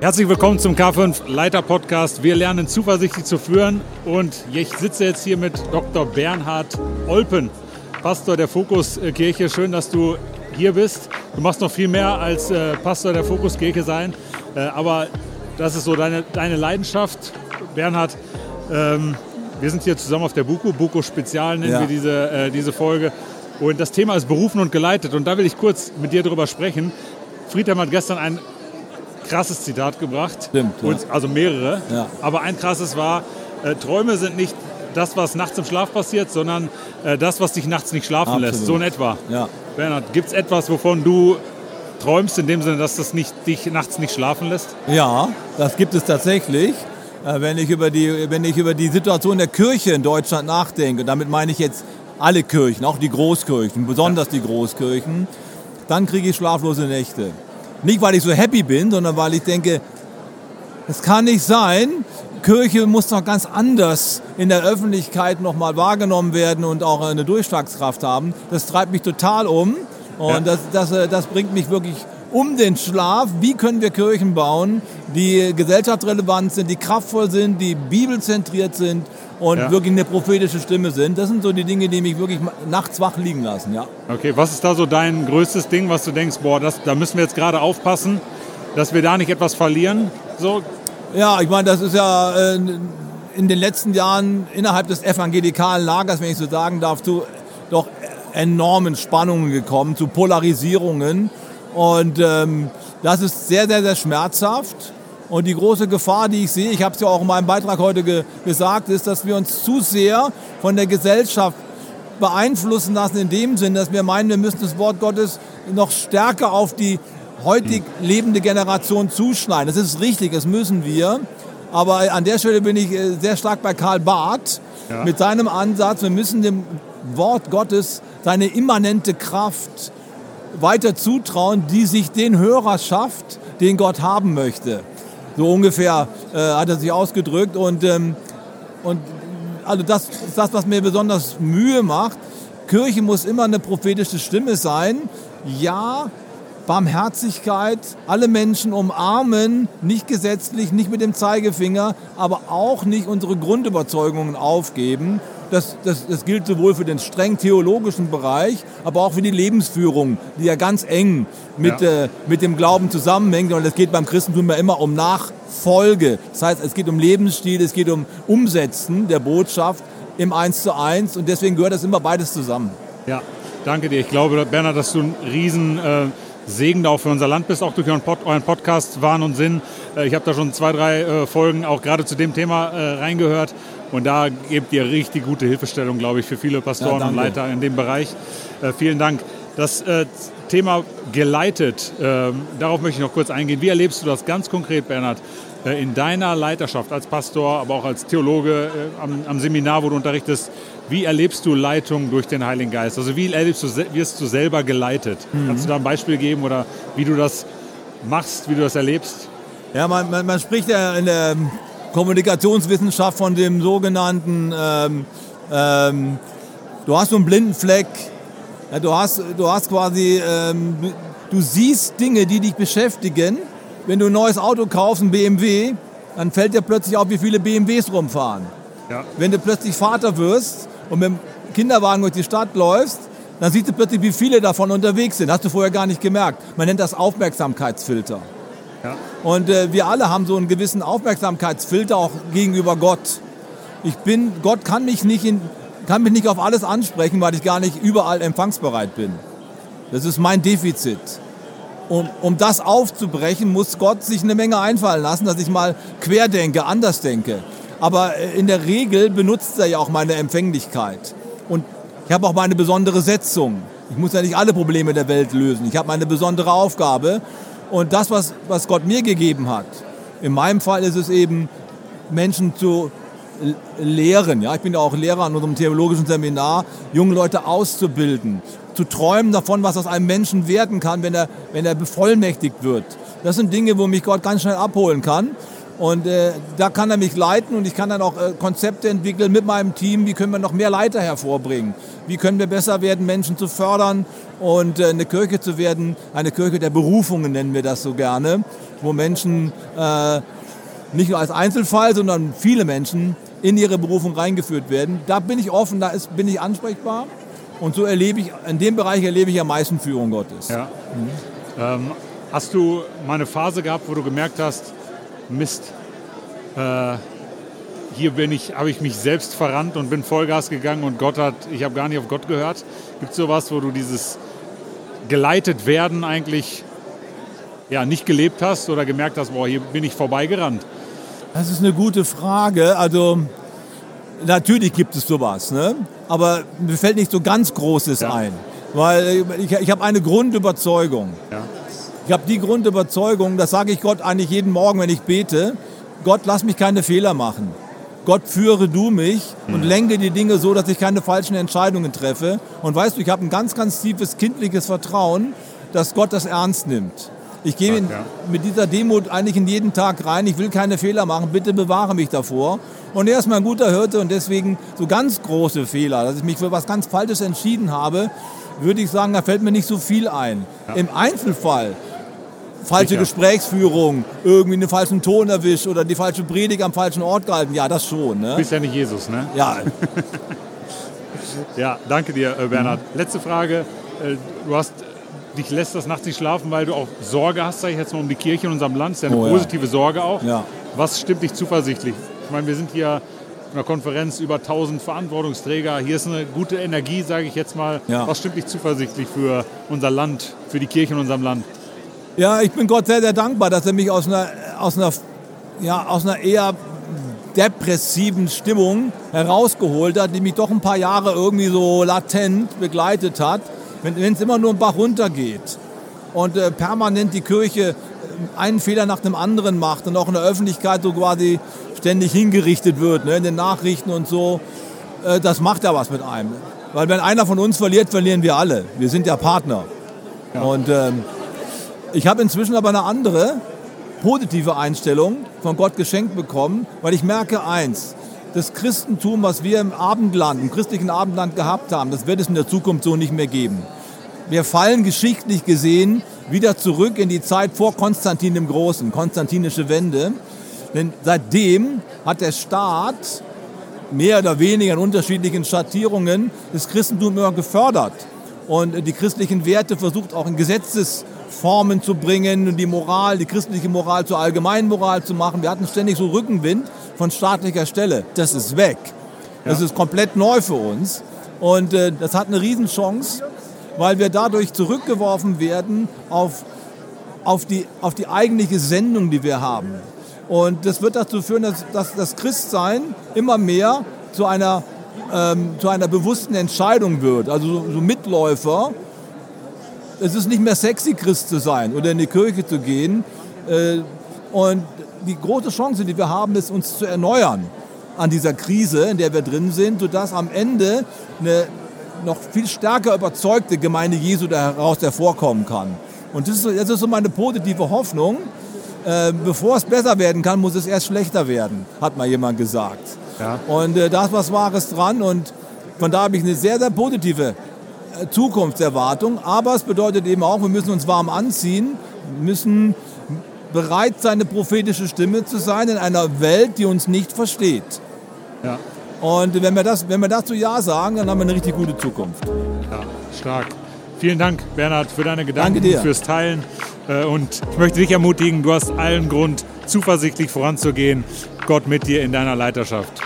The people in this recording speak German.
Herzlich willkommen zum K5 Leiter Podcast. Wir lernen zuversichtlich zu führen und ich sitze jetzt hier mit Dr. Bernhard Olpen, Pastor der Fokuskirche. Schön, dass du hier bist. Du machst noch viel mehr als äh, Pastor der Fokuskirche sein, äh, aber das ist so deine, deine Leidenschaft. Bernhard, ähm, wir sind hier zusammen auf der Buko, Buko Spezial nennen ja. wir diese, äh, diese Folge. Und das Thema ist berufen und geleitet. Und da will ich kurz mit dir drüber sprechen. Friedhelm hat gestern ein krasses Zitat gebracht. Stimmt. Ja. Und, also mehrere. Ja. Aber ein krasses war, äh, Träume sind nicht das, was nachts im Schlaf passiert, sondern äh, das, was dich nachts nicht schlafen Absolut. lässt. So in etwa. Ja. Bernhard, gibt es etwas, wovon du träumst, in dem Sinne, dass das nicht, dich nachts nicht schlafen lässt? Ja, das gibt es tatsächlich. Äh, wenn ich, über die, wenn ich über die Situation der Kirche in Deutschland nachdenke, damit meine ich jetzt alle Kirchen, auch die Großkirchen, besonders ja. die Großkirchen, dann kriege ich schlaflose Nächte. Nicht, weil ich so happy bin, sondern weil ich denke, es kann nicht sein, Kirche muss noch ganz anders in der Öffentlichkeit nochmal wahrgenommen werden und auch eine Durchschlagskraft haben. Das treibt mich total um und ja. das, das, äh, das bringt mich wirklich um den Schlaf. Wie können wir Kirchen bauen, die gesellschaftsrelevant sind, die kraftvoll sind, die bibelzentriert sind und ja. wirklich eine prophetische Stimme sind. Das sind so die Dinge, die mich wirklich nachts wach liegen lassen. Ja. Okay, was ist da so dein größtes Ding, was du denkst, boah, das, da müssen wir jetzt gerade aufpassen, dass wir da nicht etwas verlieren? So? Ja, ich meine, das ist ja äh, in den letzten Jahren innerhalb des evangelikalen Lagers, wenn ich so sagen darf, zu doch enormen Spannungen gekommen, zu Polarisierungen. Und ähm, das ist sehr, sehr, sehr schmerzhaft. Und die große Gefahr, die ich sehe, ich habe es ja auch in meinem Beitrag heute ge gesagt, ist, dass wir uns zu sehr von der Gesellschaft beeinflussen lassen in dem Sinn, dass wir meinen, wir müssen das Wort Gottes noch stärker auf die heutig lebende Generation zuschneiden. Das ist richtig, das müssen wir. Aber an der Stelle bin ich äh, sehr stark bei Karl Barth ja. mit seinem Ansatz, wir müssen dem Wort Gottes seine immanente Kraft weiter zutrauen, die sich den Hörer schafft, den Gott haben möchte. So ungefähr äh, hat er sich ausgedrückt. Und, ähm, und also das ist das, was mir besonders Mühe macht. Kirche muss immer eine prophetische Stimme sein. Ja, Barmherzigkeit, alle Menschen umarmen, nicht gesetzlich, nicht mit dem Zeigefinger, aber auch nicht unsere Grundüberzeugungen aufgeben. Das, das, das gilt sowohl für den streng theologischen Bereich, aber auch für die Lebensführung, die ja ganz eng mit, ja. äh, mit dem Glauben zusammenhängt. Und es geht beim Christentum ja immer um Nachfolge. Das heißt, es geht um Lebensstil, es geht um Umsetzen der Botschaft im Eins zu eins. Und deswegen gehört das immer beides zusammen. Ja, danke dir. Ich glaube, Bernhard, dass du ein riesen... Äh Segen auch für unser Land bist, auch durch euren, Pod, euren Podcast Wahn und Sinn. Äh, ich habe da schon zwei, drei äh, Folgen auch gerade zu dem Thema äh, reingehört und da gebt ihr richtig gute Hilfestellung, glaube ich, für viele Pastoren ja, und Leiter in dem Bereich. Äh, vielen Dank. Das äh, Thema geleitet, äh, darauf möchte ich noch kurz eingehen. Wie erlebst du das ganz konkret, Bernhard, äh, in deiner Leiterschaft als Pastor, aber auch als Theologe äh, am, am, Seminar, wo du unterrichtest? Wie erlebst du Leitung durch den Heiligen Geist? Also wie erlebst du, wirst du selber geleitet? Mhm. Kannst du da ein Beispiel geben oder wie du das machst, wie du das erlebst? Ja, man, man, man spricht ja in der Kommunikationswissenschaft von dem sogenannten, ähm, ähm, du hast so einen blinden Fleck, ja, du, hast, du hast quasi, ähm, du siehst Dinge, die dich beschäftigen. Wenn du ein neues Auto kaufst, ein BMW, dann fällt dir plötzlich auf, wie viele BMWs rumfahren. Ja. Wenn du plötzlich Vater wirst und mit dem Kinderwagen durch die Stadt läufst, dann siehst du plötzlich, wie viele davon unterwegs sind. Hast du vorher gar nicht gemerkt. Man nennt das Aufmerksamkeitsfilter. Ja. Und äh, wir alle haben so einen gewissen Aufmerksamkeitsfilter auch gegenüber Gott. Ich bin, Gott kann mich nicht in, kann mich nicht auf alles ansprechen, weil ich gar nicht überall empfangsbereit bin. Das ist mein Defizit. Um, um das aufzubrechen, muss Gott sich eine Menge einfallen lassen, dass ich mal querdenke, anders denke. Aber äh, in der Regel benutzt er ja auch meine Empfänglichkeit. Und ich habe auch meine besondere Setzung. Ich muss ja nicht alle Probleme der Welt lösen. Ich habe meine besondere Aufgabe. Und das, was, was Gott mir gegeben hat, in meinem Fall ist es eben, Menschen zu lehren. Ja? Ich bin ja auch Lehrer an unserem theologischen Seminar, junge Leute auszubilden, zu träumen davon, was aus einem Menschen werden kann, wenn er, wenn er bevollmächtigt wird. Das sind Dinge, wo mich Gott ganz schnell abholen kann. Und äh, da kann er mich leiten und ich kann dann auch äh, Konzepte entwickeln mit meinem Team. Wie können wir noch mehr Leiter hervorbringen? Wie können wir besser werden, Menschen zu fördern und äh, eine Kirche zu werden, eine Kirche der Berufungen nennen wir das so gerne, wo Menschen äh, nicht nur als Einzelfall, sondern viele Menschen in ihre Berufung reingeführt werden. Da bin ich offen, da ist, bin ich ansprechbar. Und so erlebe ich, in dem Bereich erlebe ich am meisten Führung Gottes. Ja. Mhm. Ähm, hast du mal eine Phase gehabt, wo du gemerkt hast, Mist, äh, hier bin ich, habe ich mich selbst verrannt und bin Vollgas gegangen und Gott hat, ich habe gar nicht auf Gott gehört. Gibt es sowas, wo du dieses geleitet werden eigentlich ja, nicht gelebt hast oder gemerkt hast, boah, hier bin ich vorbeigerannt? Das ist eine gute Frage. Also natürlich gibt es sowas, ne? aber mir fällt nicht so ganz Großes ja. ein. Weil ich, ich habe eine Grundüberzeugung. Ja. Ich habe die Grundüberzeugung, das sage ich Gott eigentlich jeden Morgen, wenn ich bete, Gott, lass mich keine Fehler machen. Gott, führe du mich und mhm. lenke die Dinge so, dass ich keine falschen Entscheidungen treffe. Und weißt du, ich habe ein ganz, ganz tiefes kindliches Vertrauen, dass Gott das ernst nimmt. Ich gehe ja. mit dieser Demut eigentlich in jeden Tag rein. Ich will keine Fehler machen. Bitte bewahre mich davor. Und er ist mein guter Hirte und deswegen so ganz große Fehler, dass ich mich für was ganz Falsches entschieden habe, würde ich sagen, da fällt mir nicht so viel ein. Ja. Im Einzelfall falsche Sicher. Gesprächsführung, irgendwie einen falschen Ton erwischt oder die falsche Predigt am falschen Ort gehalten. Ja, das schon. Ne? Du bist ja nicht Jesus, ne? Ja. ja, danke dir, äh, Bernhard. Mhm. Letzte Frage. Äh, du hast dich lässt das nachts nicht schlafen, weil du auch Sorge hast, sage ich jetzt mal, um die Kirche in unserem Land. Das ist ja eine oh, positive ja. Sorge auch. Ja. Was stimmt dich zuversichtlich? Ich meine, wir sind hier in einer Konferenz über 1000 Verantwortungsträger. Hier ist eine gute Energie, sage ich jetzt mal. Ja. Was stimmt dich zuversichtlich für unser Land, für die Kirche in unserem Land? Ja, ich bin Gott sehr, sehr dankbar, dass er mich aus einer, aus einer, ja, aus einer eher depressiven Stimmung herausgeholt hat, die mich doch ein paar Jahre irgendwie so latent begleitet hat, wenn es immer nur ein Bach runtergeht und äh, permanent die Kirche äh, einen Fehler nach dem anderen macht und auch in der Öffentlichkeit so quasi ständig hingerichtet wird, ne, in den Nachrichten und so, äh, das macht ja was mit einem. Weil wenn einer von uns verliert, verlieren wir alle. Wir sind ja Partner. Ja. Und ähm, ich habe inzwischen aber eine andere, positive Einstellung von Gott geschenkt bekommen, weil ich merke eins, das Christentum, was wir im Abendland, im christlichen Abendland gehabt haben, das wird es in der Zukunft so nicht mehr geben. Wir fallen geschichtlich gesehen wieder zurück in die Zeit vor Konstantin dem Großen, konstantinische Wende. Denn seitdem hat der Staat mehr oder weniger in unterschiedlichen Schattierungen das Christentum immer gefördert und die christlichen Werte versucht auch in Gesetzes Formen zu bringen und die Moral, die christliche Moral zur allgemeinen Moral zu machen. Wir hatten ständig so Rückenwind von staatlicher Stelle. Das ist weg. Das ja. ist komplett neu für uns. Und äh, das hat eine Riesenchance, weil wir dadurch zurückgeworfen werden auf, auf, die, auf die eigentliche Sendung, die wir haben. Und das wird dazu führen, dass, dass das Christsein immer mehr zu einer, ähm, zu einer bewussten Entscheidung wird. Also so, so Mitläufer, es ist nicht mehr sexy, Christ zu sein oder in die Kirche zu gehen. Äh, und die große Chance, die wir haben, ist, uns zu erneuern an dieser Krise, in der wir drin sind, sodass am Ende eine noch viel stärker überzeugte Gemeinde Jesu daraus hervorkommen kann. Und das ist, das ist so meine positive Hoffnung. Äh, bevor es besser werden kann, muss es erst schlechter werden, hat mal jemand gesagt. Ja. Und äh, da ist was Wahres dran und von da habe ich eine sehr, sehr positive Zukunftserwartung. Aber es bedeutet eben auch, wir müssen uns warm anziehen, müssen bereit sein, eine prophetische Stimme zu sein in einer Welt, die uns nicht versteht. Ja. Und wenn wir, das, wenn wir dazu Ja sagen, dann haben wir eine richtig gute Zukunft. Ja, stark. Vielen Dank, Bernhard, für deine Gedanken, fürs Teilen. Äh, und ich möchte dich ermutigen, du hast allen Grund, zuversichtlich voranzugehen. Gott mit dir in deiner Leiterschaft.